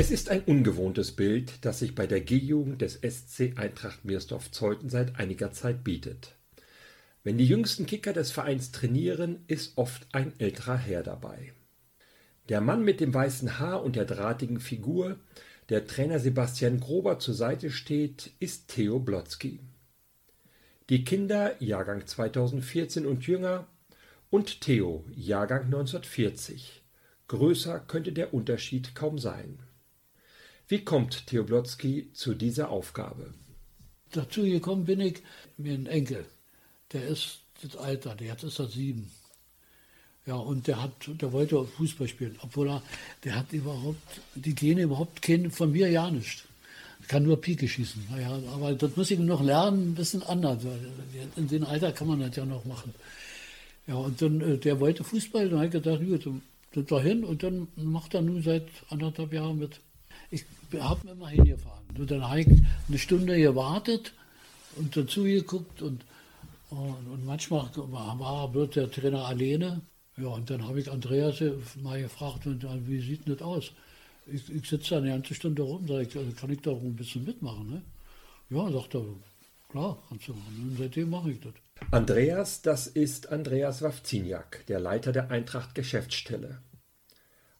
Es ist ein ungewohntes Bild, das sich bei der G-Jugend des SC Eintracht Meersdorf-Zeuthen seit einiger Zeit bietet. Wenn die jüngsten Kicker des Vereins trainieren, ist oft ein älterer Herr dabei. Der Mann mit dem weißen Haar und der drahtigen Figur, der Trainer Sebastian Grober zur Seite steht, ist Theo Blotzky. Die Kinder Jahrgang 2014 und jünger und Theo Jahrgang 1940. Größer könnte der Unterschied kaum sein. Wie kommt Theo Blotzky zu dieser Aufgabe? Dazu gekommen bin ich mir ein Enkel. Der ist das Alter, der jetzt ist er sieben. Ja, und der hat, der wollte Fußball spielen, obwohl er, der hat überhaupt, die Gene überhaupt kennen, von mir ja nicht. Ich kann nur Pike schießen. Naja, aber das muss ich noch lernen, ein bisschen anders. In dem Alter kann man das ja noch machen. Ja, und dann, äh, der wollte Fußball, dann habe ich gedacht, gut, dann dahin und dann macht er nun seit anderthalb Jahren mit. Ich habe mir immer hingefahren. Und dann habe ich eine Stunde gewartet und dazu geguckt und, und, und manchmal war, war der Trainer alleine. Ja, und dann habe ich Andreas mal gefragt, wie sieht das aus? Ich, ich sitze da eine ganze Stunde rum, sage ich, also kann ich da ein bisschen mitmachen? Ne? Ja, sagt er, klar, kannst du machen. Und seitdem mache ich das. Andreas, das ist Andreas Wawziniak, der Leiter der Eintracht Geschäftsstelle.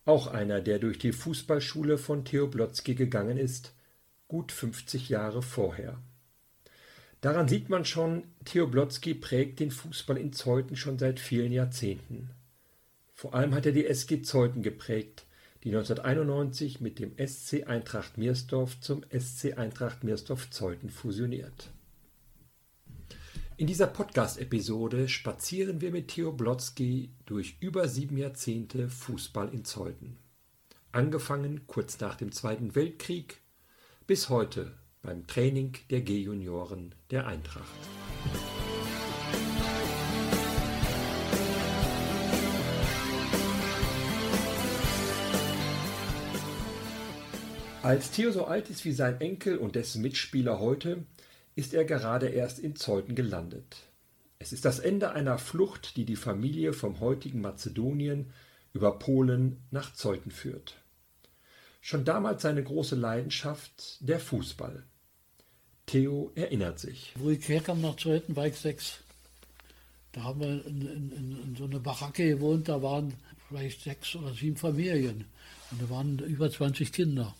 Auch einer, der durch die Fußballschule von Theo Blotzky gegangen ist, gut 50 Jahre vorher. Daran sieht man schon, Theo Blotzky prägt den Fußball in Zeuthen schon seit vielen Jahrzehnten. Vor allem hat er die SG Zeuthen geprägt, die 1991 mit dem SC Eintracht Miersdorf zum SC Eintracht Miersdorf Zeuthen fusioniert. In dieser Podcast-Episode spazieren wir mit Theo Blotzky durch über sieben Jahrzehnte Fußball in Zeuthen. Angefangen kurz nach dem Zweiten Weltkrieg bis heute beim Training der G-Junioren der Eintracht. Als Theo so alt ist wie sein Enkel und dessen Mitspieler heute, ist er gerade erst in Zeuthen gelandet. Es ist das Ende einer Flucht, die die Familie vom heutigen Mazedonien über Polen nach Zeuthen führt. Schon damals seine große Leidenschaft, der Fußball. Theo erinnert sich. Wo ich herkam nach Zeuthen, war ich sechs. Da haben wir in, in, in, so einer Baracke gewohnt, da waren vielleicht sechs oder sieben Familien. Und da waren über 20 Kinder.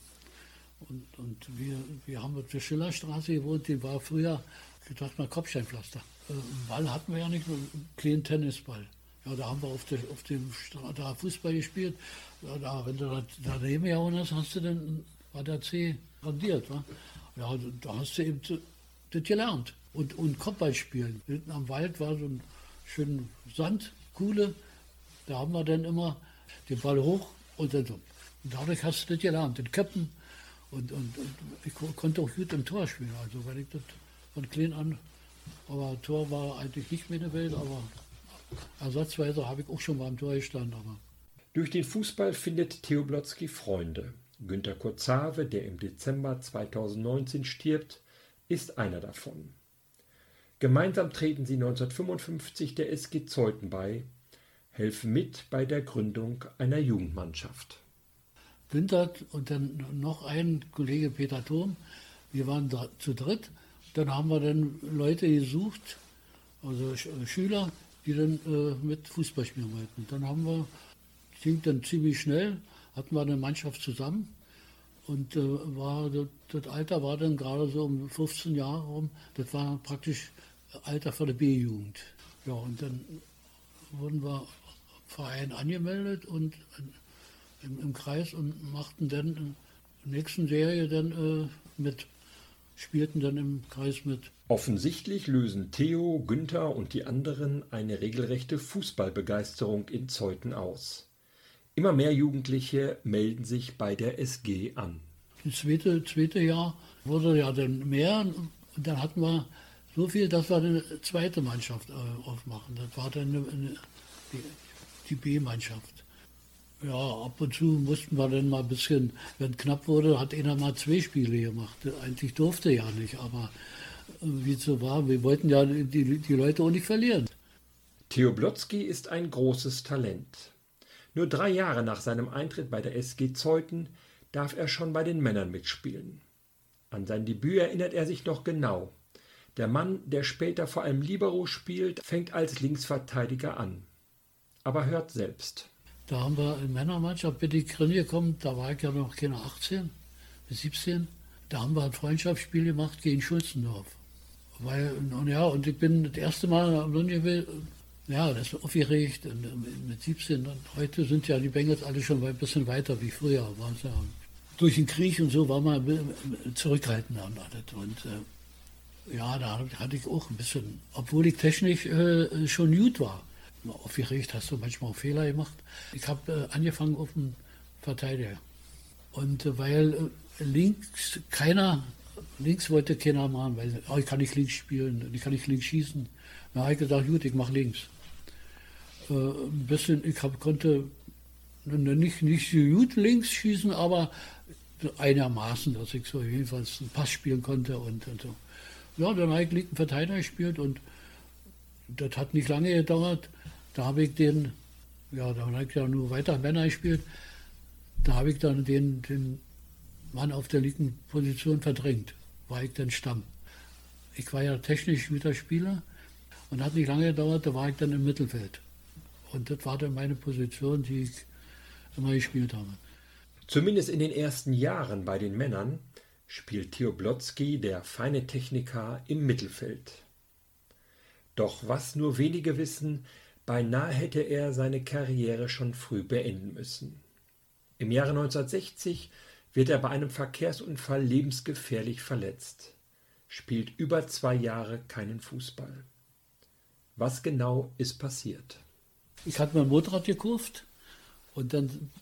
Und, und wir, wir haben auf der Schillerstraße gewohnt, die war früher, gedacht mal Kopfsteinpflaster. Äh, Ball hatten wir ja nicht, einen kleinen Tennisball. Ja, da haben wir auf, der, auf dem da Fußball gespielt. Da, wenn du da daneben gehauen hast, hast du dann, war der C randiert. Wa? Ja, da hast du eben das gelernt. Und, und Kopfball spielen. Hinten am Wald war so ein schöner Sandkuhle. Da haben wir dann immer den Ball hoch und dann so. Und dadurch hast du das gelernt. Den Köppen und, und, und, ich konnte auch gut im Tor spielen, also weil ich das von klein an, aber Tor war eigentlich nicht meine Welt, aber ersatzweise habe ich auch schon mal im Tor gestanden. Aber. Durch den Fußball findet Theo Blotzky Freunde. Günter Kurzave, der im Dezember 2019 stirbt, ist einer davon. Gemeinsam treten sie 1955 der SG Zeuthen bei, helfen mit bei der Gründung einer Jugendmannschaft. Wintert und dann noch ein Kollege Peter Thurm. Wir waren da zu dritt. Dann haben wir dann Leute gesucht, also Schüler, die dann äh, mit Fußball spielen wollten. Dann haben wir, ging dann ziemlich schnell, hatten wir eine Mannschaft zusammen. Und äh, war, das, das, Alter war dann gerade so um 15 Jahre rum. Das war praktisch Alter für die B-Jugend. Ja, und dann wurden wir Verein angemeldet und im, im Kreis und machten dann in der nächsten Serie dann äh, mit, spielten dann im Kreis mit. Offensichtlich lösen Theo, Günther und die anderen eine regelrechte Fußballbegeisterung in Zeuthen aus. Immer mehr Jugendliche melden sich bei der SG an. Das zweite, zweite Jahr wurde ja dann mehr und dann hatten wir So viel, dass wir eine zweite Mannschaft äh, aufmachen. Das war dann eine, eine, die B-Mannschaft. Ja, ab und zu mussten wir dann mal ein bisschen, wenn knapp wurde, hat einer mal zwei Spiele gemacht. Eigentlich durfte ja nicht, aber äh, wie es so war, wir wollten ja die, die Leute auch nicht verlieren. Theo Blotzky ist ein großes Talent. Nur drei Jahre nach seinem Eintritt bei der SG Zeuthen darf er schon bei den Männern mitspielen. An sein Debüt erinnert er sich noch genau. Der Mann, der später vor allem Libero spielt, fängt als Linksverteidiger an. Aber hört selbst. Da haben wir in Männermannschaft bin ich reingekommen, da war ich ja noch keine 18, bis 17. Da haben wir ein Freundschaftsspiel gemacht gegen Schulzendorf. Weil, und ja, und ich bin das erste Mal am Lungewill, ja, das ist aufgeregt und mit 17. Und heute sind ja die Bengals alle schon ein bisschen weiter wie früher. Waren ja durch den Krieg und so war man zurückhaltender und alles. Und äh, ja, da hatte ich auch ein bisschen, obwohl ich technisch äh, schon gut war aufgeregt, hast du manchmal auch Fehler gemacht. Ich habe äh, angefangen auf dem Verteidiger. Und äh, weil äh, links keiner, links wollte keiner machen, weil oh, ich kann nicht links spielen, ich kann nicht links schießen. Dann habe ich gesagt, gut, ich mache links. Äh, ein bisschen, ich hab, konnte nicht, nicht so gut links schießen, aber einigermaßen, dass ich so jedenfalls einen Pass spielen konnte und, und so. Ja, dann habe ich linken Verteidiger gespielt und das hat nicht lange gedauert. Da habe ich den, ja, da habe ich ja nur weiter Männer gespielt. Da habe ich dann den, den Mann auf der linken Position verdrängt, war ich dann Stamm. Ich war ja technisch guter Spieler und hat nicht lange gedauert, da war ich dann im Mittelfeld. Und das war dann meine Position, die ich immer gespielt habe. Zumindest in den ersten Jahren bei den Männern spielt Theo Blotzky, der feine Techniker, im Mittelfeld. Doch was nur wenige wissen, Beinahe hätte er seine Karriere schon früh beenden müssen. Im Jahre 1960 wird er bei einem Verkehrsunfall lebensgefährlich verletzt, spielt über zwei Jahre keinen Fußball. Was genau ist passiert? Ich hatte mein Motorrad gekauft und dann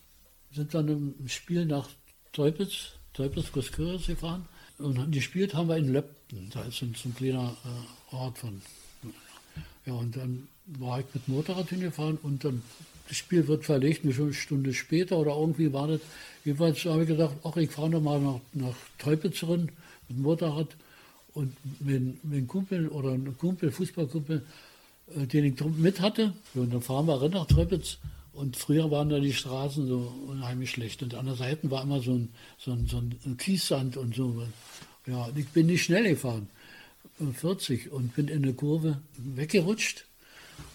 sind wir im Spiel nach Teupitz, Teupitz Großküritz gefahren und gespielt haben wir in Löpten. Da ist so ein kleiner äh, Ort von. Ja, und dann war ich mit Motorrad hingefahren und dann das Spiel wird verlegt, eine Stunde später oder irgendwie war das. Jedenfalls habe ich gesagt, ach, ich fahre nochmal nach, nach Teupitz mit dem Motorrad und mit, mit einem Kumpel oder einem Kumpel, Fußballkumpel, äh, den ich mit hatte. Und dann fahren wir rein nach Teupitz und früher waren da die Straßen so unheimlich schlecht. Und an der Seite war immer so ein, so ein, so ein Kiessand und so. Ja, ich bin nicht schnell gefahren, 40, und bin in eine Kurve weggerutscht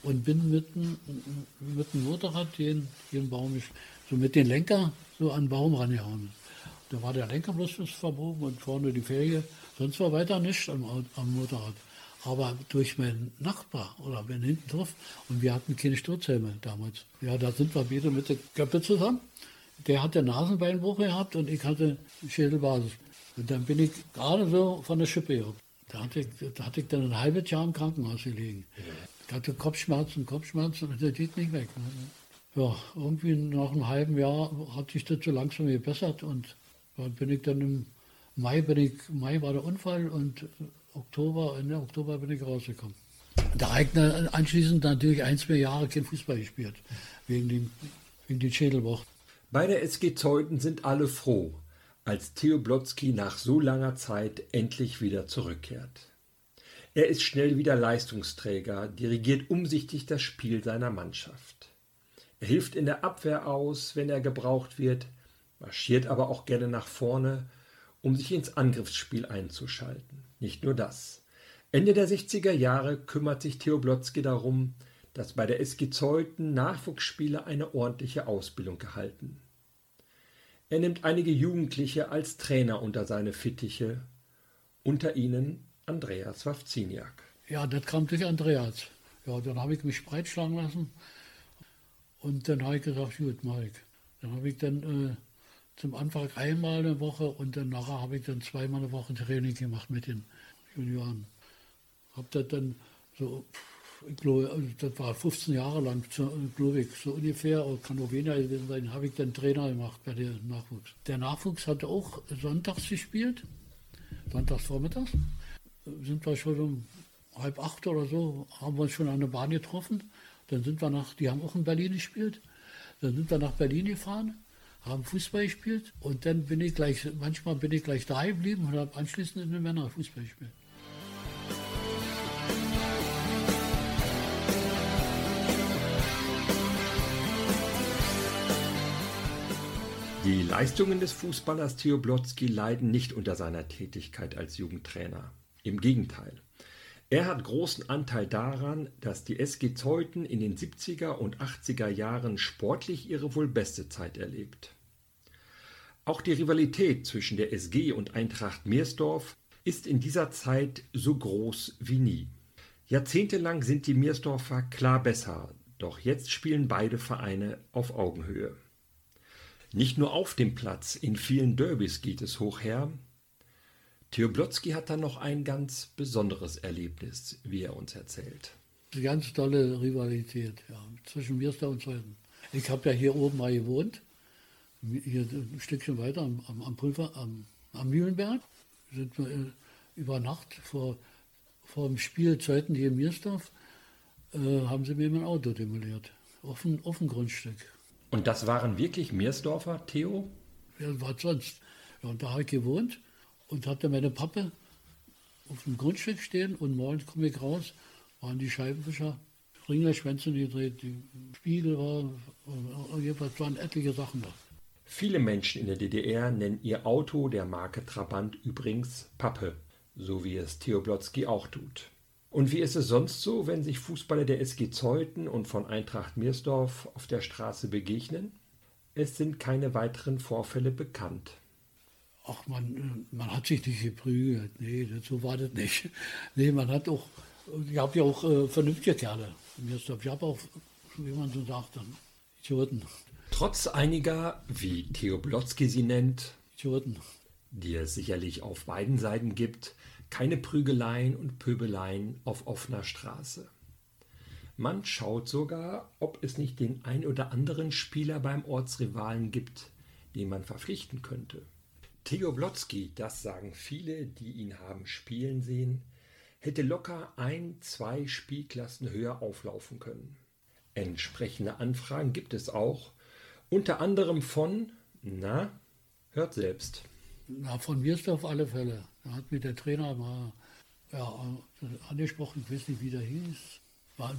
und bin mit, mit dem Motorrad den, den Baum, so mit den Lenker so an den Baum rangehauen. Da war der Lenker bloß verbogen und vorne die Felge, sonst war weiter nichts am, am Motorrad. Aber durch meinen Nachbar oder meinen hinten drauf und wir hatten keine Sturzhelme damals. Ja, da sind wir wieder mit der Köppe zusammen. Der hatte Nasenbeinbruch gehabt und ich hatte Schädelbasis. Und dann bin ich gerade so von der Schippe gehabt. Da hatte, ich, da hatte ich dann ein halbes Jahr im Krankenhaus gelegen. Ich hatte Kopfschmerzen, Kopfschmerzen und der geht nicht weg. Ja, irgendwie nach einem halben Jahr hat sich das so langsam gebessert und dann bin ich dann im Mai, bin ich, Mai war der Unfall und Oktober, Ende Oktober bin ich rausgekommen. Da habe ich anschließend natürlich ein, zwei Jahre kein Fußball gespielt, wegen dem, wegen dem Schädelbruch. Bei der SG Zeuthen sind alle froh, als Theo Blotzky nach so langer Zeit endlich wieder zurückkehrt. Er ist schnell wieder Leistungsträger, dirigiert umsichtig das Spiel seiner Mannschaft. Er hilft in der Abwehr aus, wenn er gebraucht wird, marschiert aber auch gerne nach vorne, um sich ins Angriffsspiel einzuschalten. Nicht nur das. Ende der 60er Jahre kümmert sich Theo Blotzky darum, dass bei der SG Zeuthen Nachwuchsspieler eine ordentliche Ausbildung erhalten. Er nimmt einige Jugendliche als Trainer unter seine Fittiche, unter ihnen Andreas Wawziniak. Ja, das kam durch Andreas. Ja, dann habe ich mich breitschlagen lassen und dann habe ich gesagt, gut, Mike. Dann habe ich dann äh, zum Anfang einmal eine Woche und dann nachher habe ich dann zweimal eine Woche Training gemacht mit den Junioren. Habe das dann so, also das war 15 Jahre lang, glaube ich, so ungefähr, kann auch weniger gewesen sein, habe ich dann Trainer gemacht bei dem Nachwuchs. Der Nachwuchs hat auch sonntags gespielt, sonntags vormittags sind wir schon um halb acht oder so, haben wir uns schon an der Bahn getroffen. Dann sind wir nach, die haben auch in Berlin gespielt. Dann sind wir nach Berlin gefahren, haben Fußball gespielt und dann bin ich gleich, manchmal bin ich gleich da geblieben und habe anschließend in den Männer Fußball gespielt. Die Leistungen des Fußballers Theo Blotzky leiden nicht unter seiner Tätigkeit als Jugendtrainer. Im Gegenteil. Er hat großen Anteil daran, dass die SG Zeuthen in den 70er und 80er Jahren sportlich ihre wohl beste Zeit erlebt. Auch die Rivalität zwischen der SG und Eintracht Meersdorf ist in dieser Zeit so groß wie nie. Jahrzehntelang sind die Meersdorfer klar besser, doch jetzt spielen beide Vereine auf Augenhöhe. Nicht nur auf dem Platz, in vielen Derbys geht es hoch her. Theo Blotzky hat dann noch ein ganz besonderes Erlebnis, wie er uns erzählt. Eine ganz tolle Rivalität ja, zwischen Mirster und Zeugen. Ich habe ja hier oben mal gewohnt, hier ein Stückchen weiter am, am, Pulver, am, am Mühlenberg. Sind wir äh, über Nacht vor, vor dem Spiel Zeiten hier in Miersdorf, äh, haben sie mir mein Auto demoliert. Auf ein Grundstück. Und das waren wirklich Meersdorfer, Theo? Wer war sonst? Ja, und da habe ich gewohnt und hatte meine Pappe auf dem Grundstück stehen und morgens komme ich raus, waren die Scheibenwischer, Ringelschwänze gedreht, die Spiegel war, jedenfalls waren etliche Sachen da. Viele Menschen in der DDR nennen ihr Auto der Marke Trabant übrigens Pappe, so wie es Theo Blotzky auch tut. Und wie ist es sonst so, wenn sich Fußballer der SG Zeuthen und von Eintracht Meersdorf auf der Straße begegnen? Es sind keine weiteren Vorfälle bekannt. Ach, man, man hat sich nicht geprügelt. Nee, so war das nicht. Nee, man hat auch, ich habe ja auch äh, vernünftige Kerle in Meersdorf. Ich habe auch, wie man so sagt, dann Idioten. Trotz einiger, wie Theo Blotzky sie nennt, Idioten. die es sicherlich auf beiden Seiten gibt, keine Prügeleien und Pöbeleien auf offener Straße. Man schaut sogar, ob es nicht den ein oder anderen Spieler beim Ortsrivalen gibt, den man verpflichten könnte. Theo Blotzky, das sagen viele, die ihn haben spielen sehen, hätte locker ein, zwei Spielklassen höher auflaufen können. Entsprechende Anfragen gibt es auch, unter anderem von, na, hört selbst. Na, von mir ist auf alle Fälle. Da hat mir der Trainer mal ja, angesprochen, ich weiß nicht, wie der hieß.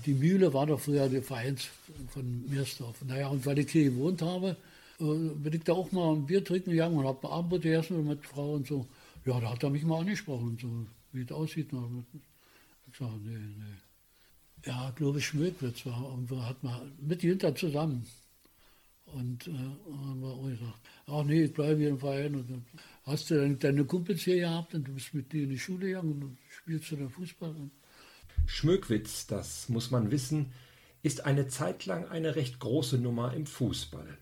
Die Mühle war doch früher der Vereins von Meersdorf. Naja, und weil ich hier gewohnt habe, äh, bin ich da auch mal ein Bier trinken gegangen und habe Abendbrot gegessen mit Frau und so. Ja, da hat er mich mal angesprochen, so, wie es aussieht. Ich sage, nee, nee. Ja, glaube ich, Schmöckwitz war. Und wir hatten mal mit Hinter zusammen. Und äh, haben wir auch gesagt, ach nee, ich bleibe hier im Verein. Und hast du dann deine Kumpels hier gehabt und du bist mit denen in die Schule gegangen und spielst du dann Fußball. Schmöckwitz, das muss man wissen, ist eine Zeit lang eine recht große Nummer im Fußball.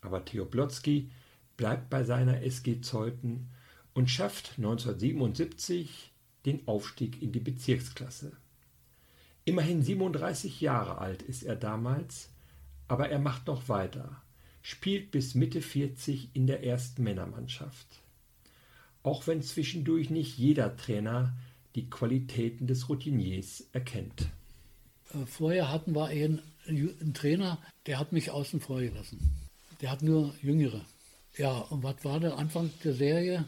Aber Theo Blotzky bleibt bei seiner SG Zeuthen und schafft 1977 den Aufstieg in die Bezirksklasse. Immerhin 37 Jahre alt ist er damals, aber er macht noch weiter, spielt bis Mitte 40 in der ersten Männermannschaft. Auch wenn zwischendurch nicht jeder Trainer die Qualitäten des Routiniers erkennt. Äh, vorher hatten wir einen, einen Trainer, der hat mich außen vor gelassen. Der hat nur Jüngere. Ja, und was war der Anfang der Serie?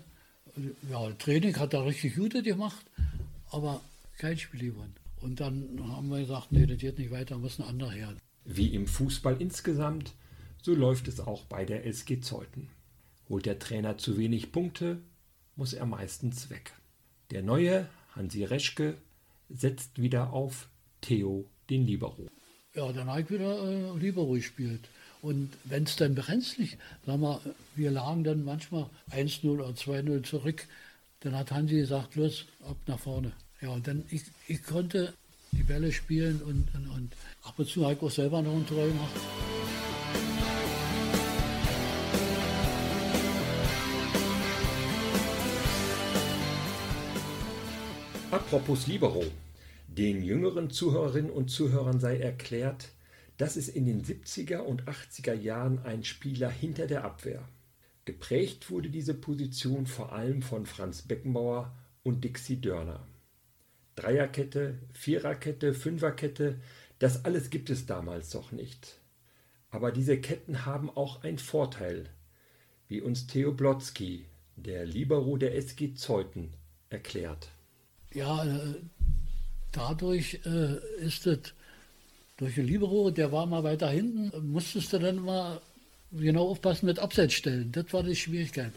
Ja, Training hat er richtig gut gemacht, aber kein Spiel gewonnen. Und dann haben wir gesagt, nee, das geht nicht weiter, muss ein anderer her. Wie im Fußball insgesamt, so läuft es auch bei der SG Zeuthen. Holt der Trainer zu wenig Punkte, muss er meistens weg. Der neue Hansi Reschke setzt wieder auf Theo den Libero. Ja, dann ich wieder äh, Libero gespielt. Und wenn es dann brenzlig, sagen wir, wir lagen dann manchmal 1-0 oder 2-0 zurück, dann hat Hansi gesagt, los, ab nach vorne. Ja, und dann, ich, ich konnte die Bälle spielen und, und, und ab und zu habe ich auch selber noch ein Tor gemacht. Apropos Libero. Den jüngeren Zuhörerinnen und Zuhörern sei erklärt, dass es in den 70er und 80er Jahren ein Spieler hinter der Abwehr. Geprägt wurde diese Position vor allem von Franz Beckenbauer und Dixie Dörner. Dreierkette, Viererkette, Fünferkette, das alles gibt es damals doch nicht. Aber diese Ketten haben auch einen Vorteil, wie uns Theo Blotzky, der Libero der SG Zeuthen, erklärt. Ja, äh, dadurch äh, ist es durch den Libero, der war mal weiter hinten, musstest du dann mal genau aufpassen mit Abseitsstellen. Das war die Schwierigkeit.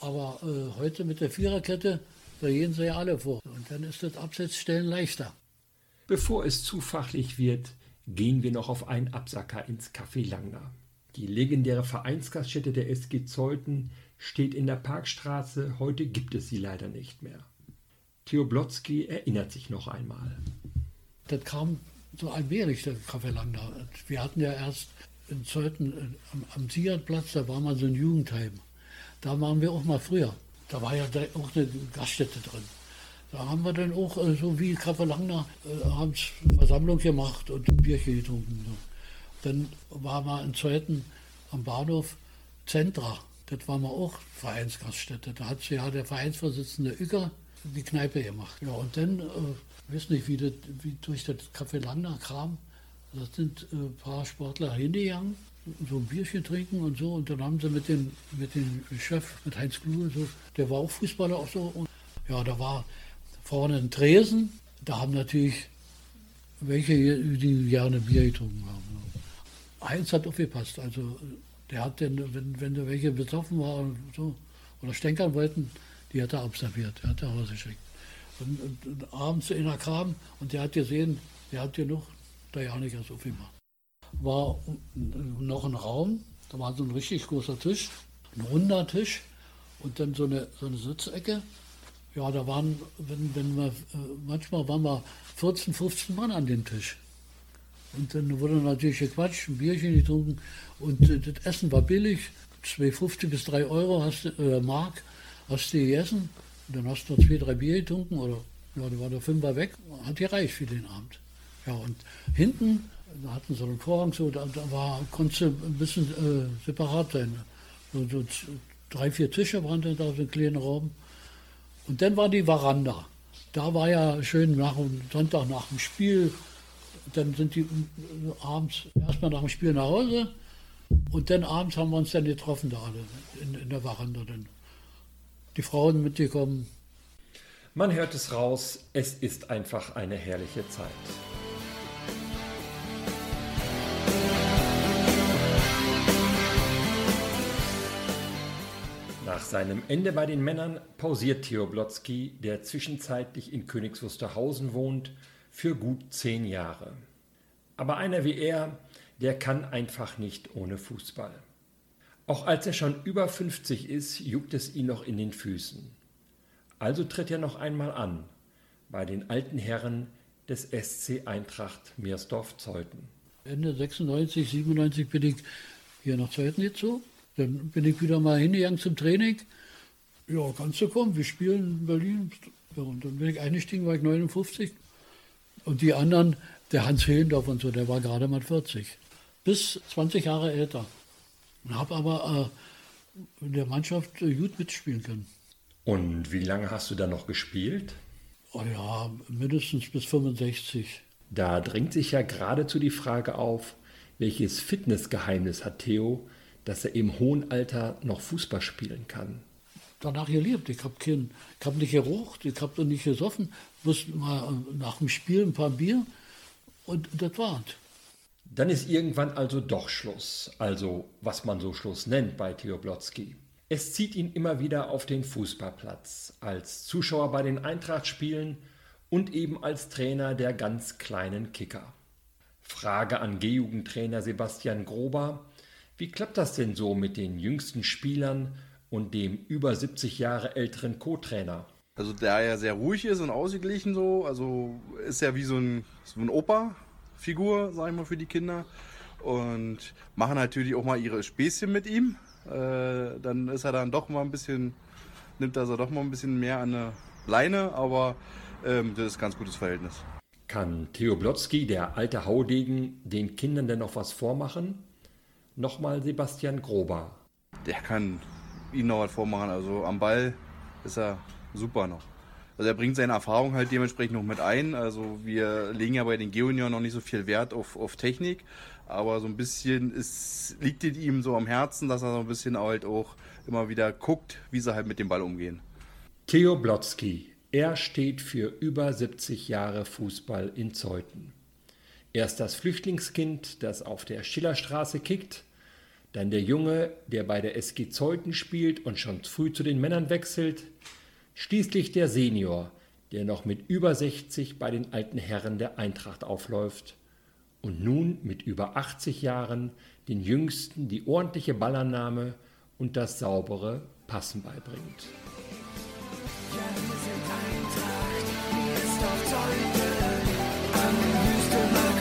Aber äh, heute mit der Viererkette, da gehen sie ja alle vor. Und dann ist das Abseitsstellen leichter. Bevor es zu fachlich wird, gehen wir noch auf einen Absacker ins Café Langner. Die legendäre Vereinsgaststätte der SG Zeuthen steht in der Parkstraße, heute gibt es sie leider nicht mehr. Theo Blotzky erinnert sich noch einmal. Das kam so allmählich, der Café Langner. Wir hatten ja erst in Zeuthen äh, am, am Siegerplatz, da war mal so ein Jugendheim. Da waren wir auch mal früher. Da war ja auch eine Gaststätte drin. Da haben wir dann auch, äh, so wie Café Langner, äh, abends Versammlung gemacht und Bierchen getrunken. Dann war mal in Zeuthen am Bahnhof Zentra. Das war mal auch Vereinsgaststätte. Da hat ja der Vereinsvorsitzende Ücker die Kneipe gemacht. Ja, und dann, äh, weiß nicht, wie, das, wie durch das Café Langner kam, da sind äh, ein paar Sportler hingegangen, so ein Bierchen trinken und so. Und dann haben sie mit dem, mit dem Chef, mit Heinz Kluge, so, der war auch Fußballer auch so. Und ja, da war vorne ein Tresen. Da haben natürlich welche, die gerne Bier getrunken haben. Heinz hat aufgepasst. Also der hat denn, wenn, wenn da welche betroffen waren so, oder stänkern wollten, die hat er abserviert, der hat er rausgeschickt. Und, und, und abends einer kam und der hat gesehen, der hat genug, da ja nicht so viel gemacht. War noch ein Raum, da war so ein richtig großer Tisch, ein runder Tisch und dann so eine, so eine Sitzecke. Ja, da waren, wenn, wenn wir, manchmal waren wir 14, 15 Mann an dem Tisch. Und dann wurde natürlich gequatscht, ein Bierchen getrunken und das Essen war billig, 2,50 bis 3 Euro hast äh, Mark hast du gegessen, dann hast du zwei, drei Bier getrunken oder ja, da war der Fünfer weg, hat gereicht für den Abend. Ja, und hinten, da hatten sie einen Vorhang, so, da, da war, konntest du ein bisschen äh, separat sein. So, so, drei, vier Tische brannten da, so ein kleiner Raum. Und dann war die Veranda. Da war ja schön nach Sonntag nach dem Spiel, dann sind die äh, abends erstmal nach dem Spiel nach Hause und dann abends haben wir uns dann getroffen da in, in der Veranda. Dann. Die Frauen mitgekommen. Man hört es raus, es ist einfach eine herrliche Zeit. Nach seinem Ende bei den Männern pausiert Theo Blotzky, der zwischenzeitlich in Königs Wusterhausen wohnt, für gut zehn Jahre. Aber einer wie er, der kann einfach nicht ohne Fußball. Auch als er schon über 50 ist, juckt es ihn noch in den Füßen. Also tritt er noch einmal an bei den alten Herren des SC Eintracht Meersdorf-Zeuthen. Ende 96, 97 bin ich hier nach Zeuthen gezogen. Dann bin ich wieder mal hingegangen zum Training. Ja, kannst du kommen, wir spielen in Berlin. Ja, und dann bin ich eingestiegen, war ich 59. Und die anderen, der Hans Hehlendorf und so, der war gerade mal 40. Bis 20 Jahre älter. Und habe aber äh, in der Mannschaft äh, gut mitspielen können. Und wie lange hast du da noch gespielt? Oh ja, mindestens bis 65. Da drängt sich ja geradezu die Frage auf, welches Fitnessgeheimnis hat Theo, dass er im hohen Alter noch Fußball spielen kann? danach gelebt. Ich habe hab nicht gerucht, ich habe nicht gesoffen, bloß mal äh, nach dem Spiel ein paar Bier und das war's. Dann ist irgendwann also doch Schluss, also was man so Schluss nennt bei Theo Blotzky. Es zieht ihn immer wieder auf den Fußballplatz, als Zuschauer bei den Eintracht-Spielen und eben als Trainer der ganz kleinen Kicker. Frage an G-Jugendtrainer Sebastian Grober, wie klappt das denn so mit den jüngsten Spielern und dem über 70 Jahre älteren Co-Trainer. Also da er sehr ruhig ist und ausgeglichen so, also ist er wie so ein, so ein Opa-Figur, sag ich mal, für die Kinder. Und machen natürlich auch mal ihre Späßchen mit ihm. Äh, dann ist er dann doch mal ein bisschen, nimmt er doch mal ein bisschen mehr an eine Leine, aber ähm, das ist ein ganz gutes Verhältnis. Kann Theo Blotzky, der alte Haudegen, den Kindern denn noch was vormachen? Nochmal Sebastian Grober. Der kann ihm noch was vormachen. Also am Ball ist er super noch. Also er bringt seine Erfahrung halt dementsprechend noch mit ein. Also wir legen ja bei den Geonioren noch nicht so viel Wert auf, auf Technik, aber so ein bisschen ist, liegt es ihm so am Herzen, dass er so ein bisschen halt auch immer wieder guckt, wie sie halt mit dem Ball umgehen. Theo Blotzky, er steht für über 70 Jahre Fußball in Zeuthen. Erst das Flüchtlingskind, das auf der Schillerstraße kickt, dann der Junge, der bei der SG Zeuthen spielt und schon früh zu den Männern wechselt, schließlich der Senior, der noch mit über 60 bei den alten Herren der Eintracht aufläuft und nun mit über 80 Jahren den Jüngsten die ordentliche Ballannahme und das saubere Passen beibringt. Ja, wir sind Eintracht, wir ist.